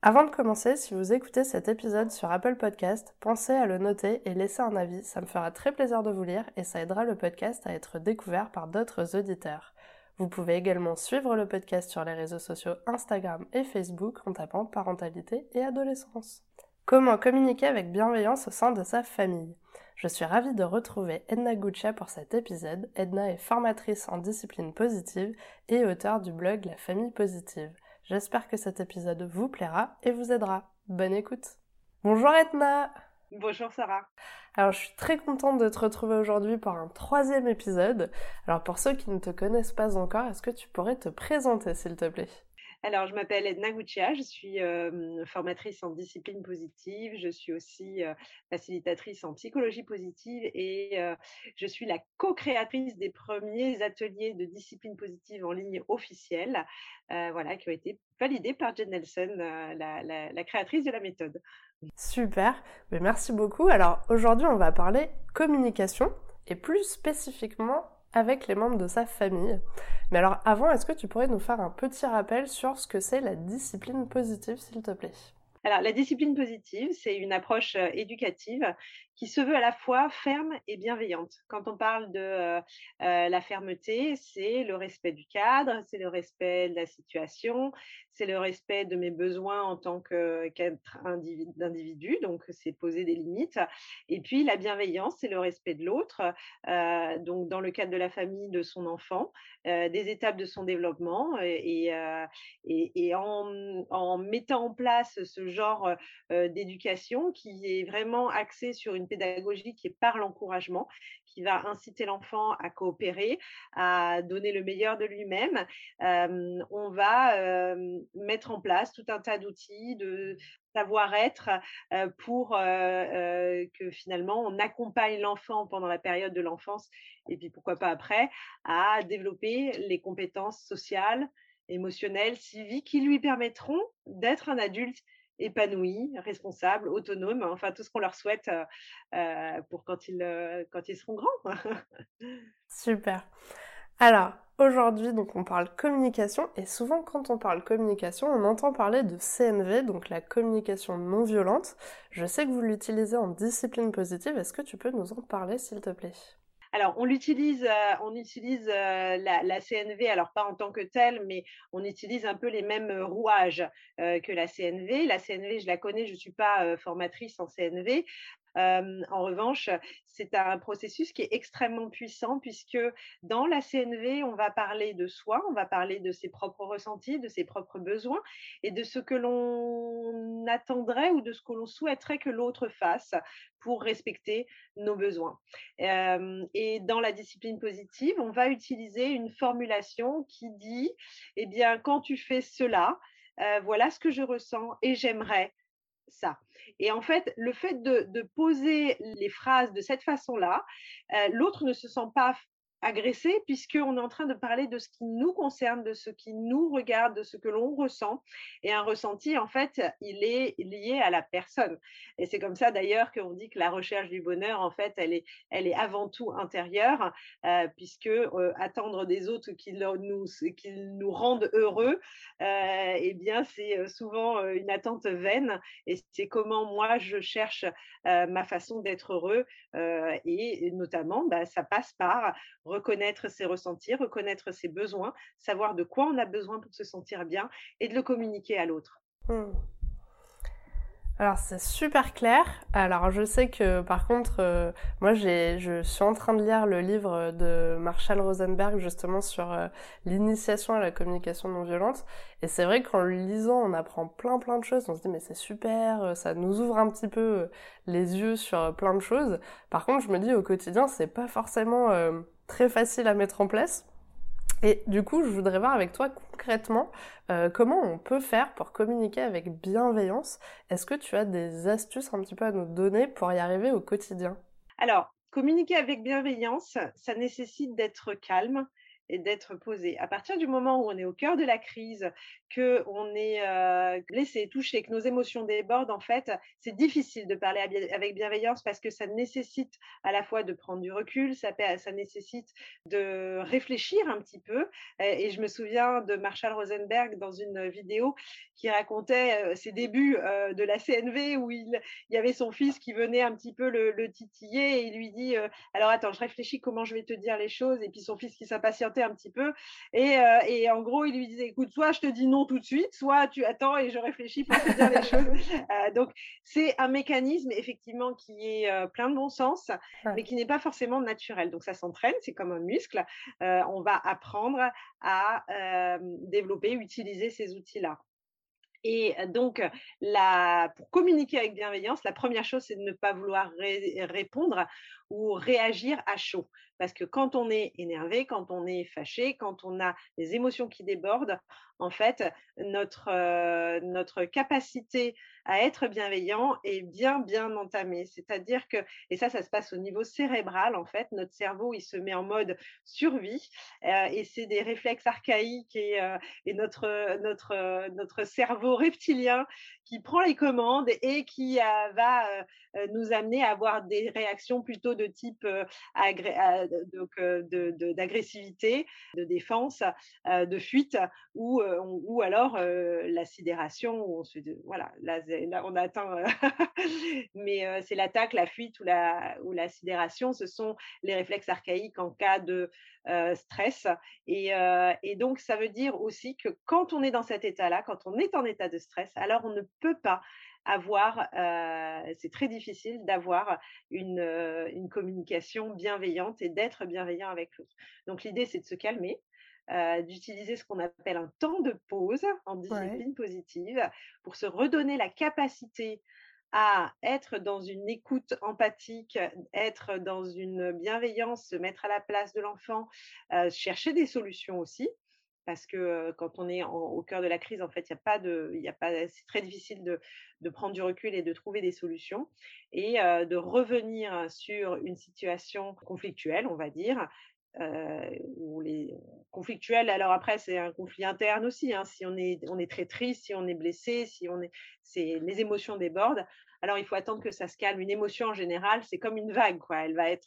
Avant de commencer, si vous écoutez cet épisode sur Apple Podcast, pensez à le noter et laisser un avis, ça me fera très plaisir de vous lire et ça aidera le podcast à être découvert par d'autres auditeurs. Vous pouvez également suivre le podcast sur les réseaux sociaux Instagram et Facebook en tapant parentalité et adolescence. Comment communiquer avec bienveillance au sein de sa famille? Je suis ravie de retrouver Edna Guccia pour cet épisode. Edna est formatrice en discipline positive et auteure du blog La famille positive. J'espère que cet épisode vous plaira et vous aidera. Bonne écoute. Bonjour Edna Bonjour Sarah. Alors je suis très contente de te retrouver aujourd'hui pour un troisième épisode. Alors pour ceux qui ne te connaissent pas encore, est-ce que tu pourrais te présenter s'il te plaît? Alors, je m'appelle Edna Guccia, je suis formatrice en discipline positive, je suis aussi facilitatrice en psychologie positive et je suis la co-créatrice des premiers ateliers de discipline positive en ligne officiels, voilà, qui ont été validés par Jen Nelson, la, la créatrice de la méthode. Super, mais merci beaucoup. Alors aujourd'hui, on va parler communication et plus spécifiquement avec les membres de sa famille. Mais alors avant, est-ce que tu pourrais nous faire un petit rappel sur ce que c'est la discipline positive, s'il te plaît? Alors, la discipline positive, c'est une approche éducative qui se veut à la fois ferme et bienveillante. Quand on parle de la fermeté, c'est le respect du cadre, c'est le respect de la situation, c'est le respect de mes besoins en tant qu'être d'individu, donc c'est poser des limites. Et puis la bienveillance, c'est le respect de l'autre, donc dans le cadre de la famille, de son enfant, des étapes de son développement, et, en, en, mettant en place ce genre d'éducation qui est vraiment axé sur une pédagogie qui est par l'encouragement, qui va inciter l'enfant à coopérer, à donner le meilleur de lui-même. on va mettre en place tout un tas d'outils, de savoir-être pour que finalement on accompagne l'enfant pendant la période de l'enfance et puis pourquoi pas après à développer les compétences sociales, émotionnelles, civiques qui lui permettront d'être un adulte épanouis, responsables, autonomes, enfin tout ce qu'on leur souhaite euh, euh, pour quand ils, euh, quand ils seront grands. Super. Alors, aujourd'hui, donc on parle communication et souvent quand on parle communication, on entend parler de CNV, donc la communication non violente. Je sais que vous l'utilisez en discipline positive. Est-ce que tu peux nous en parler, s'il te plaît? Alors, on l'utilise, euh, on utilise euh, la, CNV, alors pas en tant que telle, mais on utilise un peu les mêmes rouages euh, que la CNV. La CNV, je la connais, je ne suis pas formatrice en CNV, en revanche, c'est un processus qui est extrêmement puissant puisque dans la CNV, on va parler de soi, on va parler de ses propres ressentis, de ses propres besoins et de ce que l'on attendrait ou de ce que l'on souhaiterait que l'autre fasse pour respecter nos besoins. et dans la discipline positive, on va utiliser une formulation qui dit, eh bien, quand tu fais cela, voilà ce que je ressens et j'aimerais ça. Et en fait, le fait de, poser les phrases de cette façon-là, euh, l'autre ne se sent pas agressé puisqu'on est en train de parler de ce qui nous concerne, de ce qui nous regarde, de ce que l'on ressent. Et un ressenti, en fait, il est lié à la personne. Et c'est comme ça d'ailleurs qu'on dit que la recherche du bonheur, en fait, elle est, elle est avant tout intérieure, euh, puisque euh, attendre des autres qu'ils nous, qu'ils nous rendent heureux, euh, eh bien, c'est euh, souvent une attente vaine. Et c'est comment moi je cherche ma façon d'être heureux. et notamment, bah, ça passe par reconnaître ses ressentis, reconnaître ses besoins, savoir de quoi on a besoin pour se sentir bien et de le communiquer à l'autre. Hmm. Alors c'est super clair. Alors je sais que par contre, euh, moi je suis en train de lire le livre de Marshall Rosenberg justement sur euh, l'initiation à la communication non violente. Et c'est vrai qu'en le lisant, on apprend plein plein de choses. On se dit mais c'est super, euh, ça nous ouvre un petit peu les yeux sur plein de choses. Par contre, je me dis au quotidien, c'est pas forcément très facile à mettre en place. Et du coup, je voudrais voir avec toi concrètement euh, comment on peut faire pour communiquer avec bienveillance. Est-ce que tu as des astuces un petit peu à nous donner pour y arriver au quotidien? Alors, communiquer avec bienveillance, ça nécessite d'être calme, et d'être posé. À partir du moment où on est au cœur de la crise, que on est euh, laissé toucher, que nos émotions débordent, en fait, c'est difficile de parler avec bienveillance parce que ça nécessite à la fois de prendre du recul, ça, ça nécessite de réfléchir un petit peu. Et je me souviens de Marshall Rosenberg dans une vidéo qui racontait euh, ses débuts euh, de la CNV où il, y avait son fils qui venait un petit peu le, le titiller et il lui dit alors attends je réfléchis comment je vais te dire les choses et puis son fils qui s'impatientait un petit peu et, et en gros il lui disait écoute soit je te dis non tout de suite, soit tu attends et je réfléchis pour te dire les choses. Euh, donc, c'est un mécanisme effectivement qui est euh, plein de bon sens, mais qui n'est pas forcément naturel. Donc, ça s'entraîne, c'est comme un muscle. Euh, on va apprendre à développer, utiliser ces outils-là. Et donc, pour communiquer avec bienveillance, la première chose, c'est de ne pas vouloir répondre ou réagir à chaud. Parce que quand on est énervé, quand on est fâché, quand on a des émotions qui débordent, en fait, notre capacité à être bienveillant est bien, bien entamée. C'est-à-dire que, et ça, ça se passe au niveau cérébral, en fait, notre cerveau, il se met en mode survie, euh, et c'est des réflexes archaïques et, euh, et notre, notre, notre cerveau reptilien qui prend les commandes et qui va nous amener à avoir des réactions plutôt de type d'agressivité, de, défense, de fuite, ou, ou alors la sidération, voilà, là, là on atteint, mais c'est l'attaque, la fuite ou la, ou la sidération, ce sont les réflexes archaïques en cas de stress. Et, et, donc, ça veut dire aussi que quand on est dans cet état-là, quand on est en état de stress, alors on ne peut pas avoir, c'est très difficile d'avoir une, une, communication bienveillante et d'être bienveillant avec l'autre. Donc l'idée, c'est de se calmer, d'utiliser ce qu'on appelle un temps de pause en discipline positive pour se redonner la capacité à être dans une écoute empathique, être dans une bienveillance, se mettre à la place de l'enfant, chercher des solutions aussi. Parce que quand on est au cœur de la crise, en fait, il y a pas de, il y a pas, c'est très difficile de, de, prendre du recul et de trouver des solutions. Et de revenir sur une situation conflictuelle, on va dire, euh, ou les conflictuels. Alors après, c'est un conflit interne aussi. Hein, si on est, on est très triste, si on est blessé, si on est, c'est les émotions débordent. Alors, il faut attendre que ça se calme. Une émotion, en général, c'est comme une vague. Quoi. Elle, va être,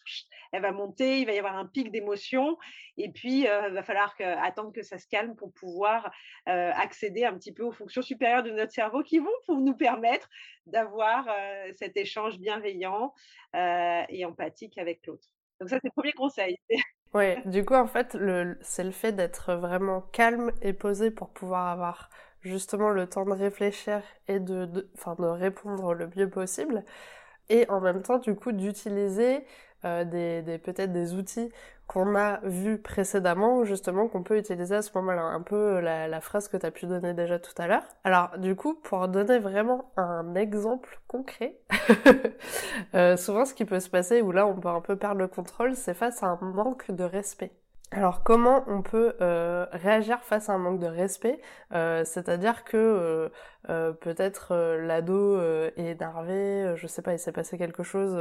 elle va monter, il va y avoir un pic d'émotion. Et puis, euh, il va falloir que, attendre que ça se calme pour pouvoir euh, accéder un petit peu aux fonctions supérieures de notre cerveau qui vont nous permettre d'avoir euh, cet échange bienveillant et empathique avec l'autre. Donc ça, c'est le premier conseil. Oui, du coup, en fait, c'est le fait d'être vraiment calme et posé pour pouvoir avoir justement le temps de réfléchir et de, de, de répondre le mieux possible. Et en même temps, du coup, d'utiliser euh, des, des peut-être des outils qu'on a vus précédemment, justement, qu'on peut utiliser à ce moment-là. Un peu la, la phrase que tu as pu donner déjà tout à l'heure. Alors, du coup, pour donner vraiment un exemple concret, euh, souvent ce qui peut se passer, où là on peut un peu perdre le contrôle, c'est face à un manque de respect. Alors comment on peut euh, réagir face à un manque de respect? Euh, C'est-à-dire que euh, peut-être l'ado est énervé, je sais pas, il s'est passé quelque chose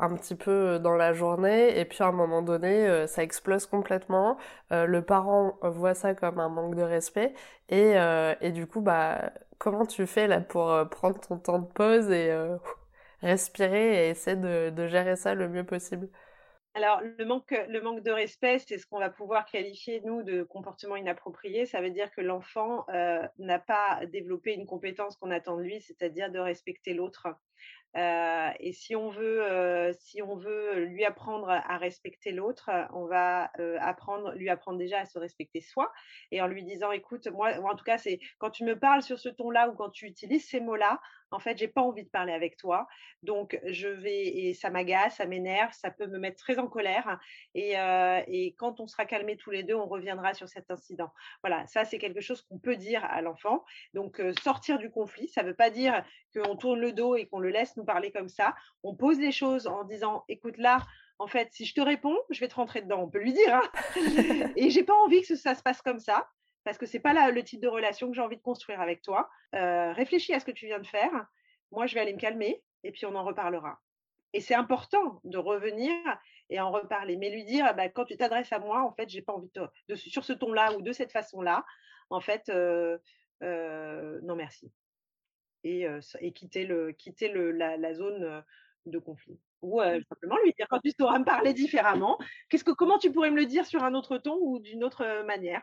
un petit peu dans la journée et puis à un moment donné ça explose complètement. le parent voit ça comme un manque de respect et, et du coup bah comment tu fais là pour prendre ton temps de pause et respirer et essayer de, de gérer ça le mieux possible? Alors, le manque, de respect, c'est ce qu'on va pouvoir qualifier, nous, de comportement inapproprié. Ça veut dire que l'enfant euh, n'a pas développé une compétence qu'on attend de lui, c'est-à-dire de respecter l'autre. Euh, et si on veut, euh, si on veut lui apprendre à respecter l'autre, on va euh, apprendre, lui apprendre déjà à se respecter soi, et en lui disant, écoute, moi, en tout cas, c'est quand tu me parles sur ce ton-là ou quand tu utilises ces mots-là, en fait, j'ai pas envie de parler avec toi, donc je vais et ça m'agace, ça m'énerve, ça peut me mettre très en colère, et, et quand on sera calmés tous les deux, on reviendra sur cet incident. Voilà, ça c'est quelque chose qu'on peut dire à l'enfant. Donc sortir du conflit, ça veut pas dire qu'on tourne le dos et qu'on le laisse nous parler comme ça. On pose les choses en disant, écoute là, en fait, si je te réponds, je vais te rentrer dedans. On peut lui dire. Hein et j'ai pas envie que ça se passe comme ça parce que c'est pas le type de relation que j'ai envie de construire avec toi. Euh, réfléchis à ce que tu viens de faire. Moi, je vais aller me calmer et puis on en reparlera. Et c'est important de revenir et en reparler. Mais lui dire, bah, quand tu t'adresses à moi, en fait, j'ai pas envie de, sur ce ton-là ou de cette façon-là, en fait, euh, euh, non merci. Et, et quitter, le, quitter le, la, zone de conflit. Ou simplement lui dire, quand tu sauras me parler différemment, qu'est-ce que, comment tu pourrais me le dire sur un autre ton ou d'une autre manière?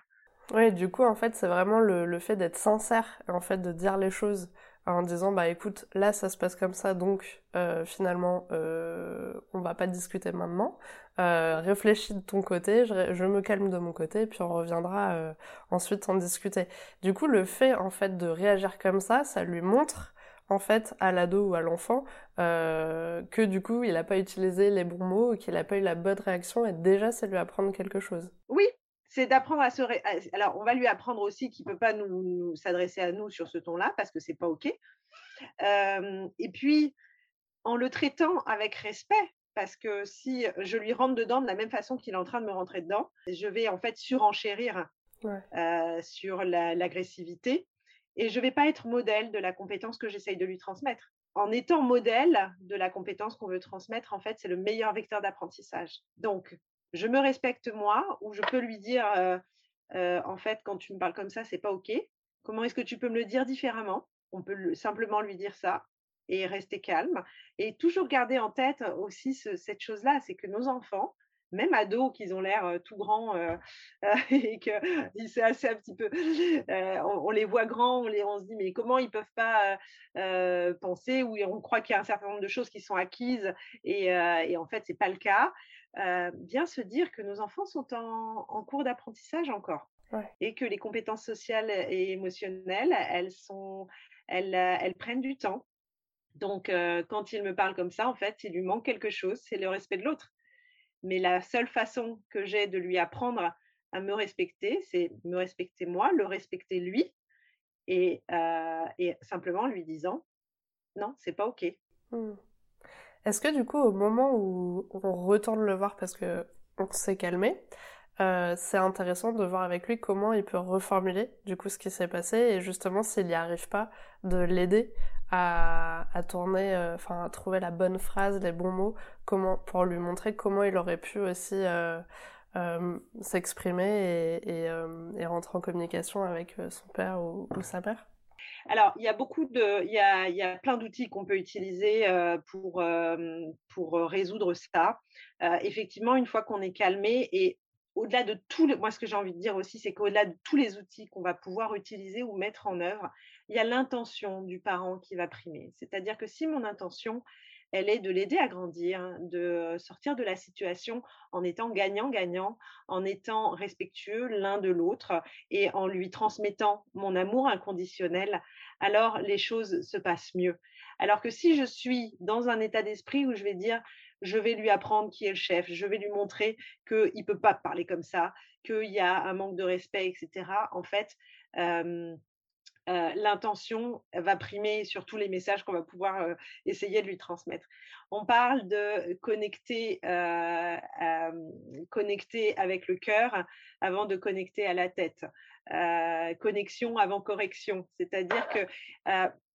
Oui, du coup, en fait, c'est vraiment le, le fait d'être sincère, en fait, de dire les choses en disant bah écoute là ça se passe comme ça donc euh, finalement euh, on va pas discuter maintenant. Euh, réfléchis de ton côté je, me calme de mon côté puis on reviendra euh, ensuite en discuter. Du coup le fait en fait de réagir comme ça ça lui montre en fait à l'ado ou à l'enfant euh, que du coup il a pas utilisé les bons mots qu'il a pas eu la bonne réaction et déjà c'est lui apprendre quelque chose. Oui c'est d'apprendre à se. Alors, on va lui apprendre aussi qu'il ne peut pas nous, s'adresser à nous sur ce ton-là parce que c'est pas OK. et puis, en le traitant avec respect, parce que si je lui rentre dedans de la même façon qu'il est en train de me rentrer dedans, je vais en fait surenchérir sur l'agressivité et je ne vais pas être modèle de la compétence que j'essaye de lui transmettre. En étant modèle de la compétence qu'on veut transmettre, en fait, c'est le meilleur vecteur d'apprentissage. Donc, je me respecte moi, ou je peux lui dire, en fait, quand tu me parles comme ça, c'est pas OK. Comment est-ce que tu peux me le dire différemment? On peut simplement lui dire ça et rester calme. Et toujours garder en tête aussi cette chose-là, c'est que nos enfants, même ados qui ont l'air tout grands et que c'est assez un petit peu, on, les voit grands, on, les, on se dit mais comment ils peuvent pas penser ou on croit qu'il y a un certain nombre de choses qui sont acquises et, et en fait c'est pas le cas. Bien se dire que nos enfants sont en, cours d'apprentissage encore et que les compétences sociales et émotionnelles elles sont elles, elles prennent du temps. Donc, quand il me parle comme ça, en fait, il lui manque quelque chose, c'est le respect de l'autre. Mais la seule façon que j'ai de lui apprendre à me respecter, c'est me respecter moi, le respecter lui, et, euh, simplement lui disant non, c'est pas ok. Mmh. Est-ce que du coup, au moment où on retourne le voir parce que on s'est calmé, euh, c'est intéressant de voir avec lui comment il peut reformuler du coup ce qui s'est passé et justement s'il n'y arrive pas de l'aider à, à, tourner, euh, enfin à trouver la bonne phrase, les bons mots, comment pour lui montrer comment il aurait pu aussi euh, s'exprimer et, et, rentrer en communication avec son père ou, sa mère. Alors, il y a beaucoup de, il y a, il y a plein d'outils qu'on peut utiliser pour, pour résoudre ça. effectivement, une fois qu'on est calmé et au-delà de tout, moi ce que j'ai envie de dire aussi, c'est qu'au-delà de tous les outils qu'on va pouvoir utiliser ou mettre en œuvre, il y a l'intention du parent qui va primer. C'est-à-dire que si mon intention, elle est de l'aider à grandir, de sortir de la situation en étant gagnant-gagnant, en étant respectueux l'un de l'autre et en lui transmettant mon amour inconditionnel, alors les choses se passent mieux. Alors que si je suis dans un état d'esprit où je vais dire je vais lui apprendre qui est le chef, je vais lui montrer qu'il ne peut pas parler comme ça, qu'il y a un manque de respect, etc. En fait, l'intention va primer sur tous les messages qu'on va pouvoir essayer de lui transmettre. On parle de connecter, connecter avec le cœur avant de connecter à la tête. connexion avant correction, c'est-à-dire que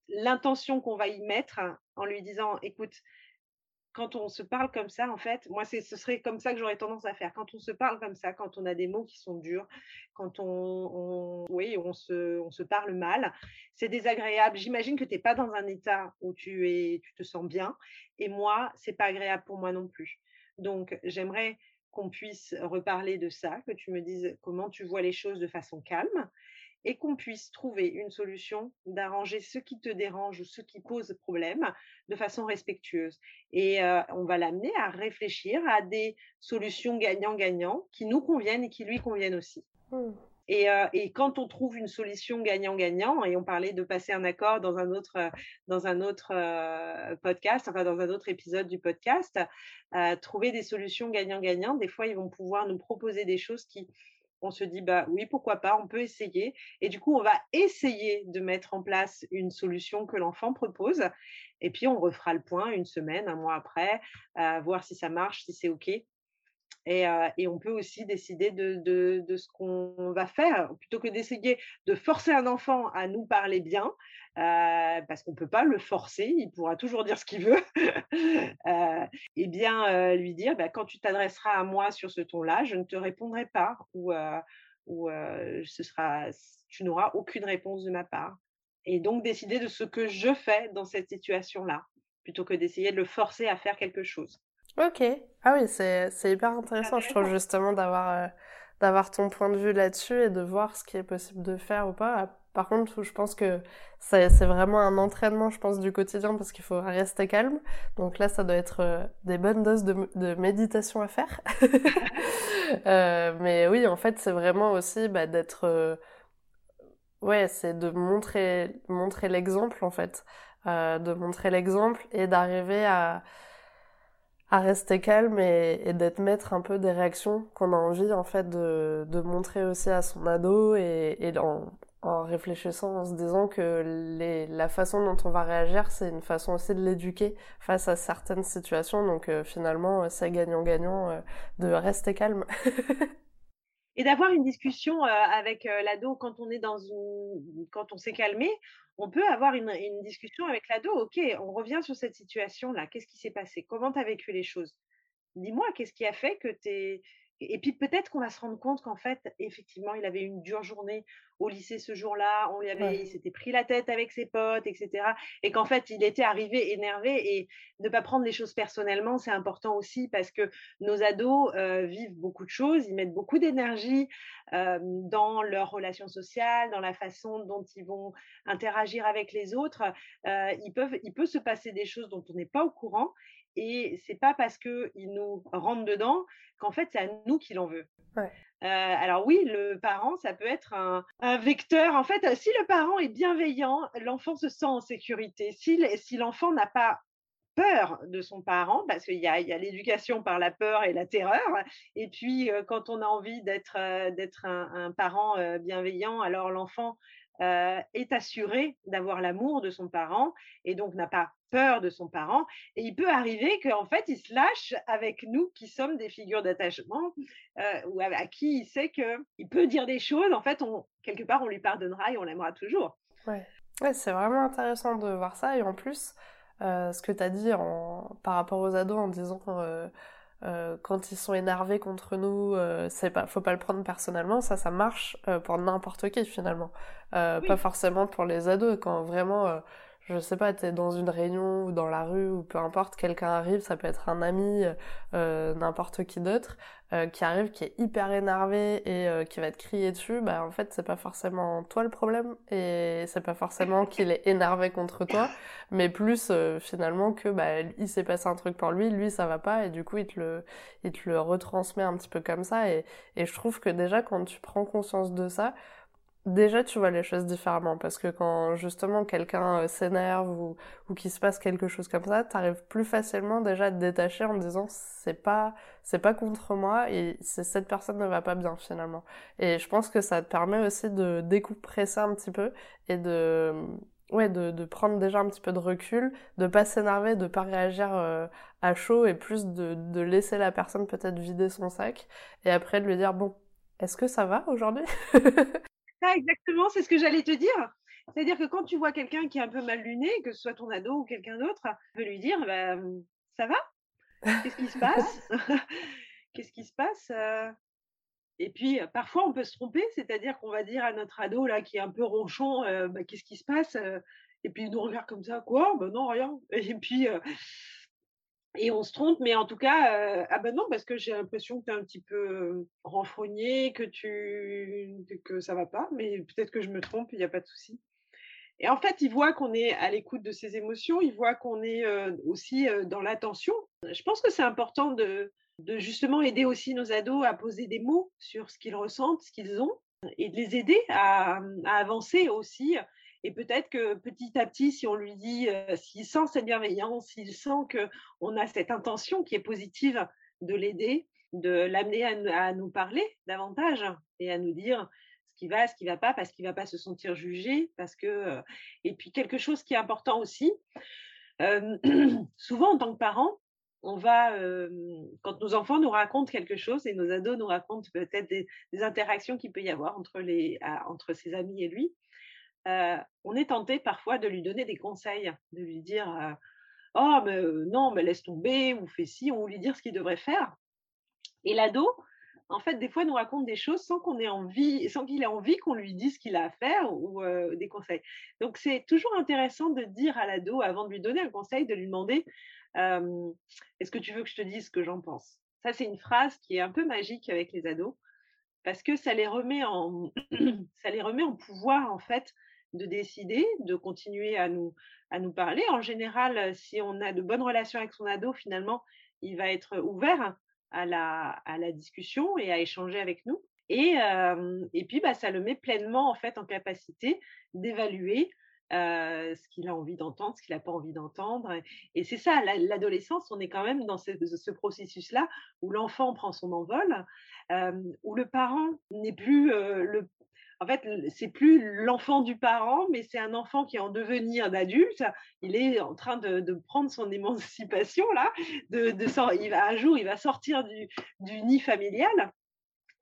l'intention qu'on va y mettre en lui disant, écoute, quand on se parle comme ça, en fait, moi, ce serait comme ça que j'aurais tendance à faire. Quand on se parle comme ça, quand on a des mots qui sont durs, quand on, oui, on se, on se parle mal, c'est désagréable. J'imagine que tu n'es pas dans un état où tu, es, tu te sens bien. Et moi, c'est pas agréable pour moi non plus. Donc, j'aimerais qu'on puisse reparler de ça, que tu me dises comment tu vois les choses de façon calme, et qu'on puisse trouver une solution d'arranger ce qui te dérange ou ce qui pose problème de façon respectueuse. Et euh, on va l'amener à réfléchir à des solutions gagnant-gagnant qui nous conviennent et qui lui conviennent aussi. Mmh. Et, euh, et, quand on trouve une solution gagnant-gagnant, et on parlait de passer un accord dans un autre, dans un autre euh, podcast, enfin dans un autre épisode du podcast, trouver des solutions gagnant-gagnant, des fois ils vont pouvoir nous proposer des choses qui on se dit bah oui pourquoi pas on peut essayer. Et du coup on va essayer de mettre en place une solution que l'enfant propose. Et puis on refera le point une semaine un mois après voir si ça marche si c'est ok Et, on peut aussi décider de, ce qu'on va faire, plutôt que d'essayer de forcer un enfant à nous parler bien, parce qu'on ne peut pas le forcer, il pourra toujours dire ce qu'il veut, et bien lui dire, bah, quand tu t'adresseras à moi sur ce ton-là, je ne te répondrai pas, ou, ou ce sera, tu n'auras aucune réponse de ma part. Et donc décider de ce que je fais dans cette situation-là, plutôt que d'essayer de le forcer à faire quelque chose. Ok. Ah oui, c'est, hyper intéressant, je trouve, justement, d'avoir, euh, d'avoir ton point de vue là-dessus et de voir ce qui est possible de faire ou pas. Par contre, je pense que c'est, vraiment un entraînement, je pense, du quotidien parce qu'il faut rester calme. Donc là, ça doit être euh, des bonnes doses de, de méditation à faire. euh, mais oui, en fait, c'est vraiment aussi bah, d'être... Ouais, c'est de montrer, montrer l'exemple, en fait. de montrer l'exemple et d'arriver à à rester calme et, d'être maître un peu des réactions qu'on a envie en fait de, montrer aussi à son ado et, en, en, réfléchissant en se disant que la façon dont on va réagir c'est une façon aussi de l'éduquer face à certaines situations donc euh, finalement c'est gagnant-gagnant euh, de rester calme. et d'avoir une discussion euh, avec l'ado quand on est dans une quand on s'est calmé on peut avoir une, discussion avec l'ado. Ok, on revient sur cette situation-là. Qu'est-ce qui s'est passé? Comment tu as vécu les choses? Dis-moi, qu'est-ce qui a fait que tu es et puis peut-être qu'on va se rendre compte qu'en fait, effectivement, il avait une dure journée au lycée ce jour-là, on lui avait, il s'était pris la tête avec ses potes, etc. Et qu'en fait, il était arrivé énervé et ne pas prendre les choses personnellement, c'est important aussi parce que nos ados euh, vivent beaucoup de choses, ils mettent beaucoup d'énergie euh, dans leurs relations sociales, dans la façon dont ils vont interagir avec les autres. Euh, ils peuvent, il peut se passer des choses dont on n'est pas au courant et c'est pas parce qu'il nous rentre dedans qu'en fait c'est à nous qu'il en veut. Euh, alors oui, le parent, ça peut être un, vecteur. En fait, si le parent est bienveillant, l'enfant se sent en sécurité. Si, si l'enfant n'a pas peur de son parent, parce qu'il y a, l'éducation par la peur et la terreur. Et puis, euh, quand on a envie d'être euh, d'être un, un, parent bienveillant, alors l'enfant euh, est assuré d'avoir l'amour de son parent et donc n'a pas peur de son parent. Et il peut arriver qu'en fait, il se lâche avec nous qui sommes des figures d'attachement euh, ou à, qui il sait qu'il peut dire des choses. En fait, quelque part, on lui pardonnera et on l'aimera toujours. Ouais c'est vraiment intéressant de voir ça. Et en plus, euh, ce que tu as dit en, par rapport aux ados en disant euh, quand ils sont énervés contre nous, euh, c'est pas, faut pas le prendre personnellement. Ça, ça marche euh, pour n'importe qui finalement, euh, pas forcément pour les ados. Quand vraiment je sais pas, t'es dans une réunion ou dans la rue ou peu importe, quelqu'un arrive, ça peut être un ami, euh, n'importe qui d'autre, euh, qui arrive, qui est hyper énervé et euh, qui va te crier dessus, bah en fait c'est pas forcément toi le problème et c'est pas forcément qu'il est énervé contre toi, mais plus finalement que bah il s'est passé un truc pour lui, lui ça va pas et du coup il te le, il te le retransmet un petit peu comme ça et, et je trouve que déjà quand tu prends conscience de ça, déjà tu vois les choses différemment parce que quand justement quelqu'un euh, s'énerve ou, ou qu'il se passe quelque chose comme ça, t'arrives plus facilement déjà à te détacher en disant c'est pas c'est pas contre moi et cette personne ne va pas bien finalement. Et je pense que ça te permet aussi de découper un petit peu et de ouais de, de prendre déjà un petit peu de recul, de pas s'énerver, de pas réagir euh, à chaud et plus de, de laisser la personne peut-être vider son sac et après de lui dire bon est-ce que ça va aujourd'hui? exactement, c'est ce que j'allais te dire. C'est-à-dire que quand tu vois quelqu'un qui est un peu mal luné, que ce soit ton ado ou quelqu'un d'autre, tu peux lui dire bah, Ça va? Qu'est-ce qui se passe? Qu'est-ce qui se passe euh? Et puis, parfois, on peut se tromper, c'est-à-dire qu'on va dire à notre ado là, qui est un peu ronchon euh, bah, Qu'est-ce qui se passe Et puis, il nous regarde comme ça Quoi? Ben Non, rien. Et puis, euh, et on se trompe, mais en tout cas, euh, ah ben non, parce que j'ai l'impression que tu es un petit peu euh, renfrogné, que tu que ça va pas, mais peut-être que je me trompe, il n'y a pas de souci. Et en fait, il voit qu'on est à l'écoute de ses émotions, il voit qu'on est euh, aussi dans l'attention. Je pense que c'est important de, de justement aider aussi nos ados à poser des mots sur ce qu'ils ressentent, ce qu'ils ont, et de les aider à, à avancer aussi et peut-être que petit à petit, si on lui dit, euh, s'il sent cette bienveillance, s'il sent qu'on a cette intention qui est positive de l'aider, de l'amener à, nous parler davantage et à nous dire ce qui va, ce qui ne va pas, parce qu'il ne va pas se sentir jugé. Parce que, euh, et puis quelque chose qui est important aussi, euh, souvent en tant que parent, on va, quand nos enfants nous racontent quelque chose et nos ados nous racontent peut-être des, interactions qu'il peut y avoir entre, entre ses amis et lui, on est tenté parfois de lui donner des conseils, de lui dire Oh, mais non, mais laisse tomber, ou fais ci, ou lui dire ce qu'il devrait faire. Et l'ado, en fait, des fois, nous raconte des choses sans qu'on ait envie, sans qu'il ait envie qu'on lui dise ce qu'il a à faire ou des conseils. Donc, c'est toujours intéressant de dire à l'ado, avant de lui donner un conseil, de lui demander Est-ce que tu veux que je te dise ce que j'en pense? Ça, c'est une phrase qui est un peu magique avec les ados parce que ça les remet en, ça les remet en pouvoir, en fait, de décider, de continuer à nous, à nous parler. En général, si on a de bonnes relations avec son ado, finalement, il va être ouvert à la, à la discussion et à échanger avec nous. Et, et puis, bah, ça le met pleinement en fait en capacité d'évaluer ce qu'il a envie d'entendre, ce qu'il n'a pas envie d'entendre. Et c'est ça, l'adolescence, on est quand même dans ce, ce processus-là où l'enfant prend son envol, où le parent n'est plus le en fait, c'est plus l'enfant du parent, mais c'est un enfant qui est en devenir d'adulte. Il est en train de, prendre son émancipation là. De, il va, un jour, il va sortir du, nid familial.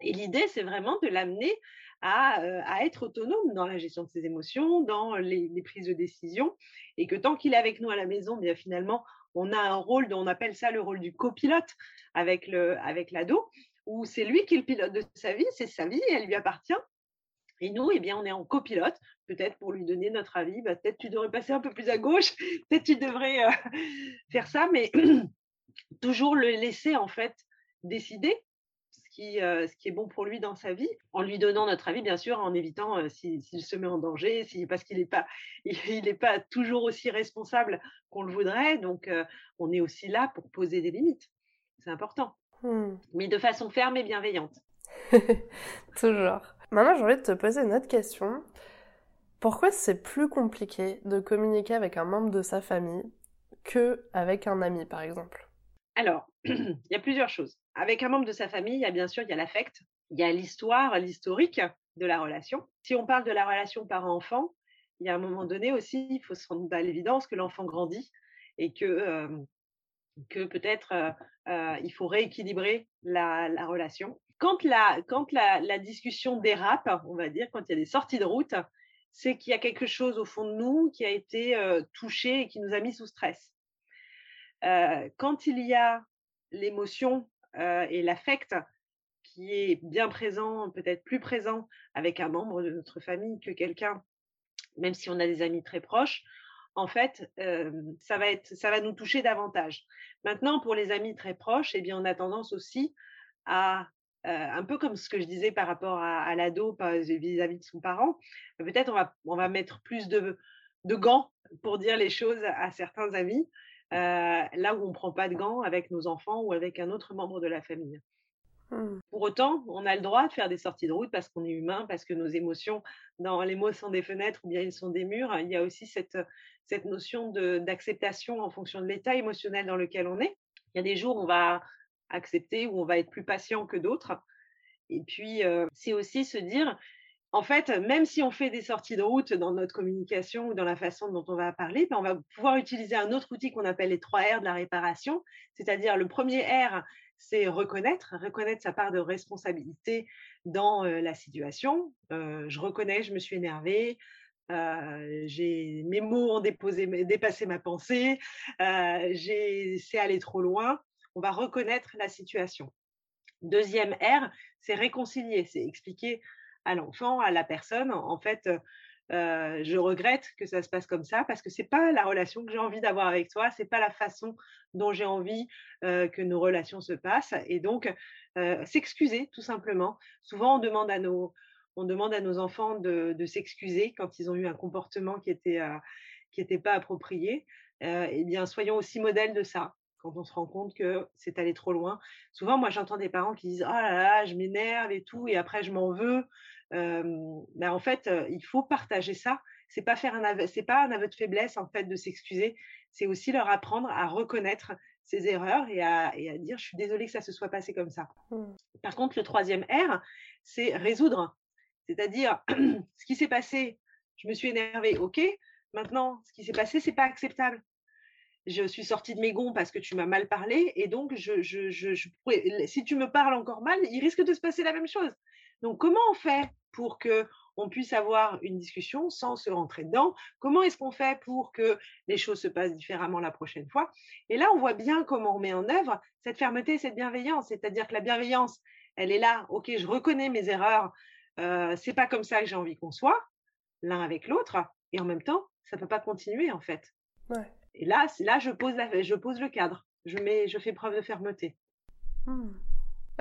Et l'idée, c'est vraiment de l'amener à, être autonome dans la gestion de ses émotions, dans les, prises de décision, et que tant qu'il est avec nous à la maison, bien finalement, on a un rôle, on appelle ça le rôle du copilote avec le avec l'ado, où c'est lui qui est le pilote de sa vie, c'est sa vie, elle lui appartient, et nous, eh bien, on est en copilote, peut-être pour lui donner notre avis. Bah, peut-être tu devrais passer un peu plus à gauche, peut-être tu devrais euh, faire ça, mais toujours le laisser en fait décider ce qui, euh, ce qui est bon pour lui dans sa vie, en lui donnant notre avis, bien sûr, en évitant euh, s'il se met en danger, si, parce qu'il n'est pas, il, pas toujours aussi responsable qu'on le voudrait. Donc, on est aussi là pour poser des limites. C'est important, mmh. mais de façon ferme et bienveillante. toujours. Maintenant, j'ai envie de te poser une autre question. Pourquoi c'est plus compliqué de communiquer avec un membre de sa famille que avec un ami, par exemple? Alors, il y a plusieurs choses. Avec un membre de sa famille, il y a bien sûr il l'affect, il y a l'histoire, l'historique de la relation. Si on parle de la relation parent-enfant, il y a un moment donné aussi, il faut se rendre à l'évidence que l'enfant grandit et que, euh, peut-être euh, euh, il faut rééquilibrer la relation quand la, quand la, discussion dérape, on va dire, quand il y a des sorties de route, c'est qu'il y a quelque chose au fond de nous qui a été touché et qui nous a mis sous stress. quand il y a l'émotion et l'affect qui est bien présent, peut-être plus présent avec un membre de notre famille que quelqu'un, même si on a des amis très proches, en fait, ça, va être, ça va nous toucher davantage. Maintenant, pour les amis très proches, eh bien, on a tendance aussi à euh, un peu comme ce que je disais par rapport à, l'ado vis-à-vis de son parent, peut-être on va, on va mettre plus de, de, gants pour dire les choses à certains amis, euh, là où on ne prend pas de gants avec nos enfants ou avec un autre membre de la famille. Mmh. Pour autant, on a le droit de faire des sorties de route parce qu'on est humain, parce que nos émotions, dans les mots sont des fenêtres ou bien ils sont des murs. Il y a aussi cette, cette notion d'acceptation en fonction de l'état émotionnel dans lequel on est. Il y a des jours où on va accepter, où on va être plus patient que d'autres. Et puis, c'est aussi se dire, en fait, même si on fait des sorties de route dans notre communication ou dans la façon dont on va parler, ben, on va pouvoir utiliser un autre outil qu'on appelle les trois R de la réparation. C'est-à-dire, le premier R, c'est reconnaître, reconnaître sa part de responsabilité dans la situation. je reconnais, je me suis énervée, j'ai mes mots ont dépassé ma pensée, c'est allé trop loin on va reconnaître la situation. Deuxième R, c'est réconcilier, c'est expliquer à l'enfant, à la personne, en fait, euh, je regrette que ça se passe comme ça parce que c'est pas la relation que j'ai envie d'avoir avec toi, c'est pas la façon dont j'ai envie euh, que nos relations se passent et donc euh, s'excuser tout simplement. Souvent on demande à nos on demande à nos enfants de, s'excuser quand ils ont eu un comportement qui était qui n'était pas approprié. eh bien soyons aussi modèles de ça quand on se rend compte que c'est allé trop loin. Souvent, moi, j'entends des parents qui disent «Oh là là, je m'énerve et tout, et après, je m'en veux». mais en fait, il faut partager ça. C'est pas faire un aveu, c'est pas un aveu de faiblesse en fait de s'excuser. C'est aussi leur apprendre à reconnaître ses erreurs et à, dire je suis désolée que ça se soit passé comme ça. Mmh. Par contre, le troisième R, c'est résoudre. C'est-à-dire ce qui s'est passé, je me suis énervée, ok. Maintenant, ce qui s'est passé, c'est pas acceptable. Je suis sortie de mes gonds parce que tu m'as mal parlé, et donc je, je, je, si tu me parles encore mal, il risque de se passer la même chose. Donc comment on fait pour que on puisse avoir une discussion sans se rentrer dedans? Comment est-ce qu'on fait pour que les choses se passent différemment la prochaine fois? Et là, on voit bien comment on met en œuvre cette fermeté, cette bienveillance. C'est-à-dire que la bienveillance, elle est là. Ok, je reconnais mes erreurs. Euh, c'est pas comme ça que j'ai envie qu'on soit l'un avec l'autre. Et en même temps, ça peut pas continuer en fait. Ouais. Et là, là, je pose, la, je pose le cadre. Je, mets, je fais preuve de fermeté. Hmm.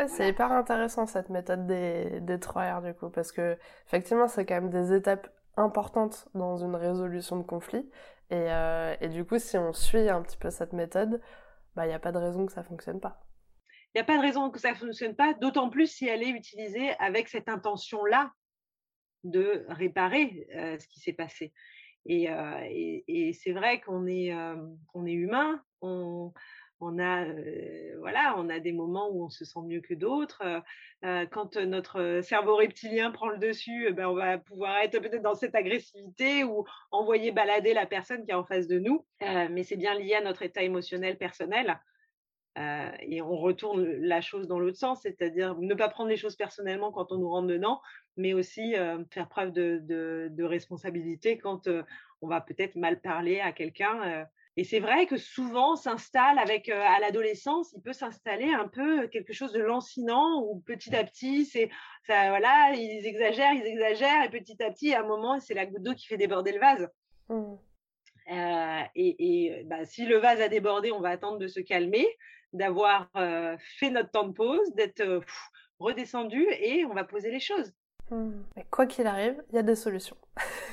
c'est hyper intéressant cette méthode des, des 3 R du coup, parce que effectivement, c'est quand même des étapes importantes dans une résolution de conflit. Et, euh, et du coup, si on suit un petit peu cette méthode, bah, il n'y a pas de raison que ça fonctionne pas. Il n'y a pas de raison que ça ne fonctionne pas, d'autant plus si elle est utilisée avec cette intention-là de réparer euh, ce qui s'est passé. Euh, et, c'est vrai qu'on est, euh, est humain, on, a, euh, voilà, on a des moments où on se sent mieux que d'autres. quand notre cerveau reptilien prend le dessus, ben, on va pouvoir être peut-être dans cette agressivité ou envoyer balader la personne qui est en face de nous. mais c'est bien lié à notre état émotionnel personnel. Et on retourne la chose dans l'autre sens, c'est-à-dire ne pas prendre les choses personnellement quand on nous rentre dedans, mais aussi faire preuve de, responsabilité quand on va peut-être mal parler à quelqu'un. Et c'est vrai que souvent s'installe avec à l'adolescence, il peut s'installer un peu quelque chose de lancinant où petit à petit, c'est ça, voilà, ils exagèrent, ils exagèrent, et petit à petit, à un moment, c'est la goutte d'eau qui fait déborder le vase. Mmh. et, bah, si le vase a débordé, on va attendre de se calmer, d'avoir fait notre temps de pause, d'être redescendu et on va poser les choses. Hmm. Mais quoi qu'il arrive, il y a des solutions.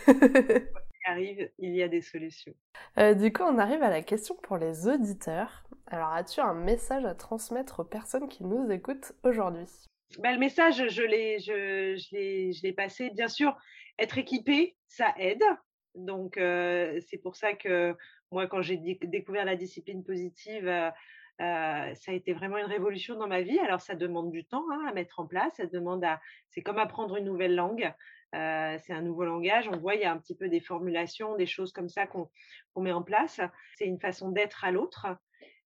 quoi qu'il arrive, il y a des solutions. Euh, du coup, on arrive à la question pour les auditeurs. Alors, as-tu un message à transmettre aux personnes qui nous écoutent aujourd'hui? Bah, Le message, je l'ai, je, je l'ai passé. Bien sûr, être équipé, ça aide. Donc, euh, c'est pour ça que moi, quand j'ai découvert la discipline positive, euh, ça a été vraiment une révolution dans ma vie. Alors, ça demande du temps hein, à mettre en place. Ça demande à, c'est comme apprendre une nouvelle langue. Euh, c'est un nouveau langage. On voit, il y a un petit peu des formulations, des choses comme ça qu'on met en place. C'est une façon d'être à l'autre.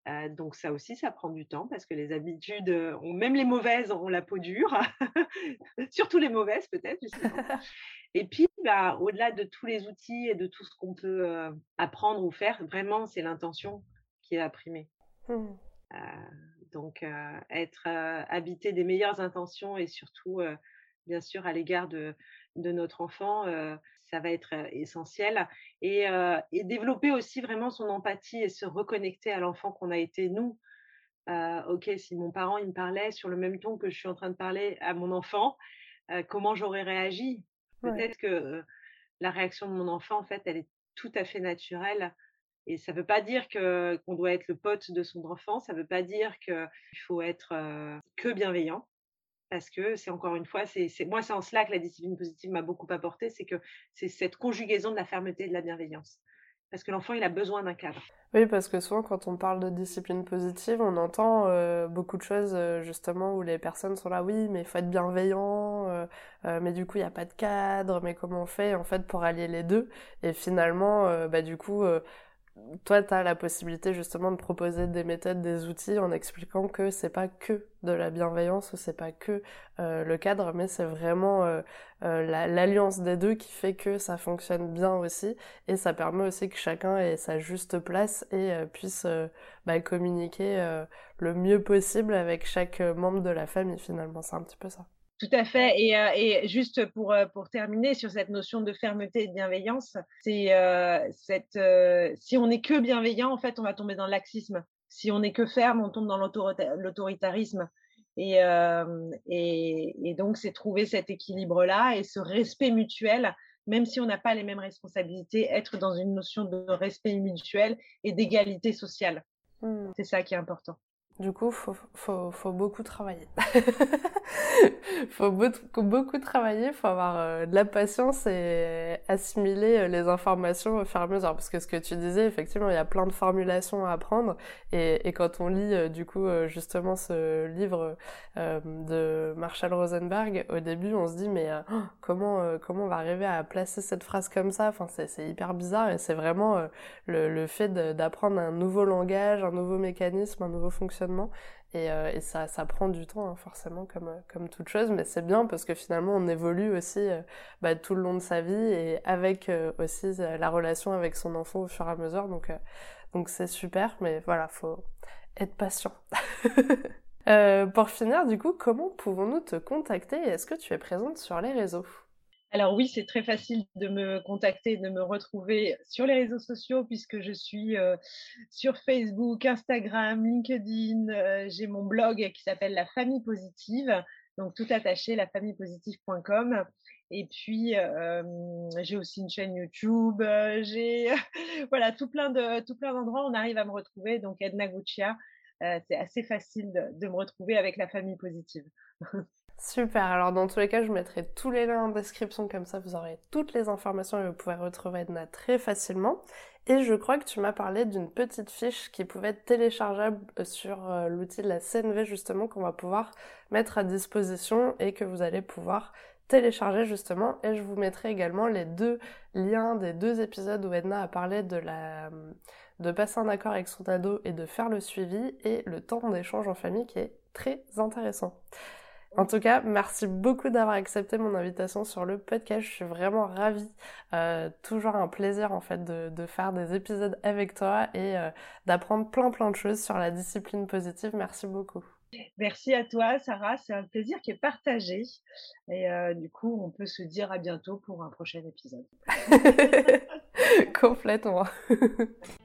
Euh, donc ça aussi, ça prend du temps parce que les habitudes, même les mauvaises, ont la peau dure, surtout les mauvaises peut-être. Et puis, bah, au-delà de tous les outils et de tout ce qu'on peut apprendre ou faire, vraiment, c'est l'intention qui est à primer. Mmh. Euh, donc, euh, être euh, habité des meilleures intentions et surtout, bien sûr, à l'égard de, de, notre enfant, ça va être essentiel. Et, et, développer aussi vraiment son empathie et se reconnecter à l'enfant qu'on a été nous. ok, si mon parent il me parlait sur le même ton que je suis en train de parler à mon enfant, comment j'aurais réagi? Peut-être que la réaction de mon enfant, en fait, elle est tout à fait naturelle et ça ne veut pas dire qu'on doit être le pote de son enfant, ça ne veut pas dire qu'il faut être que bienveillant, parce que c'est encore une fois, moi c'est en cela que la discipline positive m'a beaucoup apporté, c'est que c'est cette conjugaison de la fermeté et de la bienveillance. Parce que l'enfant, il a besoin d'un cadre. Oui, parce que souvent, quand on parle de discipline positive, on entend beaucoup de choses, justement, où les personnes sont là, oui, mais il faut être bienveillant, mais du coup, il n'y a pas de cadre, mais comment on fait, en fait, pour allier les deux? Et finalement, bah, du coup, toi, tu la possibilité justement de proposer des méthodes, des outils en expliquant que c'est pas que de la bienveillance ou c'est pas que euh, le cadre, mais c'est vraiment euh, euh, l'alliance des deux qui fait que ça fonctionne bien aussi et ça permet aussi que chacun ait sa juste place et puisse bah, communiquer le mieux possible avec chaque membre de la famille finalement. C'est un petit peu ça. Tout à fait. Et, euh, et juste pour, euh, pour terminer sur cette notion de fermeté et de bienveillance, c'est euh, cette si on n'est que bienveillant, en fait, on va tomber dans le laxisme. Si on n'est que ferme, on tombe dans l'autoritarisme. Et, et, et, donc, c'est trouver cet équilibre-là et ce respect mutuel, même si on n'a pas les mêmes responsabilités, être dans une notion de respect mutuel et d'égalité sociale. Mmh. C'est ça qui est important. Du coup, faut, faut, faut beaucoup travailler. faut beaucoup, beaucoup travailler, faut avoir euh, de la patience et assimiler les informations au fur et. Parce que ce que tu disais, effectivement, il y a plein de formulations à apprendre. Et, quand on lit, du coup, justement, ce livre de Marshall Rosenberg, au début, on se dit, mais oh, comment, comment on va arriver à placer cette phrase comme ça? Enfin, c'est hyper bizarre et c'est vraiment le fait d'apprendre un nouveau langage, un nouveau mécanisme, un nouveau fonctionnement. Et, euh, ça, prend du temps, hein, forcément, comme, euh, comme toute chose, mais c'est bien parce que finalement, on évolue aussi euh, bah, tout le long de sa vie et avec aussi la relation avec son enfant au fur et à mesure. Donc, donc c'est super, mais voilà, faut être patient. pour finir, du coup, comment pouvons-nous te contacter? Est-ce que tu es présente sur les réseaux? Alors oui, c'est très facile de me contacter, de me retrouver sur les réseaux sociaux puisque je suis euh, sur Facebook, Instagram, LinkedIn. Euh, j'ai mon blog qui s'appelle La Famille Positive, donc tout attaché, lafamillepositive.com. Et puis euh, j'ai aussi une chaîne YouTube. j'ai voilà tout plein de tout plein d'endroits. On arrive à me retrouver. Donc Edna Guccia, c'est assez facile de me retrouver avec La Famille Positive. Super, alors dans tous les cas, je mettrai tous les liens en description, comme ça vous aurez toutes les informations et vous pouvez retrouver Edna très facilement. Et je crois que tu m'as parlé d'une petite fiche qui pouvait être téléchargeable euh, sur euh, l'outil de la CNV justement qu'on va pouvoir mettre à disposition et que vous allez pouvoir télécharger justement et je vous mettrai également les deux liens des deux épisodes où Edna a parlé de la de passer un accord avec son ado et de faire le suivi et le temps d'échange en famille qui est très intéressant. En tout cas, merci beaucoup d'avoir accepté mon invitation sur le podcast. Je suis vraiment ravie. Euh, toujours un plaisir en fait de, faire des épisodes avec toi et euh, d'apprendre plein plein de choses sur la discipline positive. Merci beaucoup. Merci à toi, Sarah. C'est un plaisir qui est partagé. Et euh, du coup, on peut se dire à bientôt pour un prochain épisode. Complètement.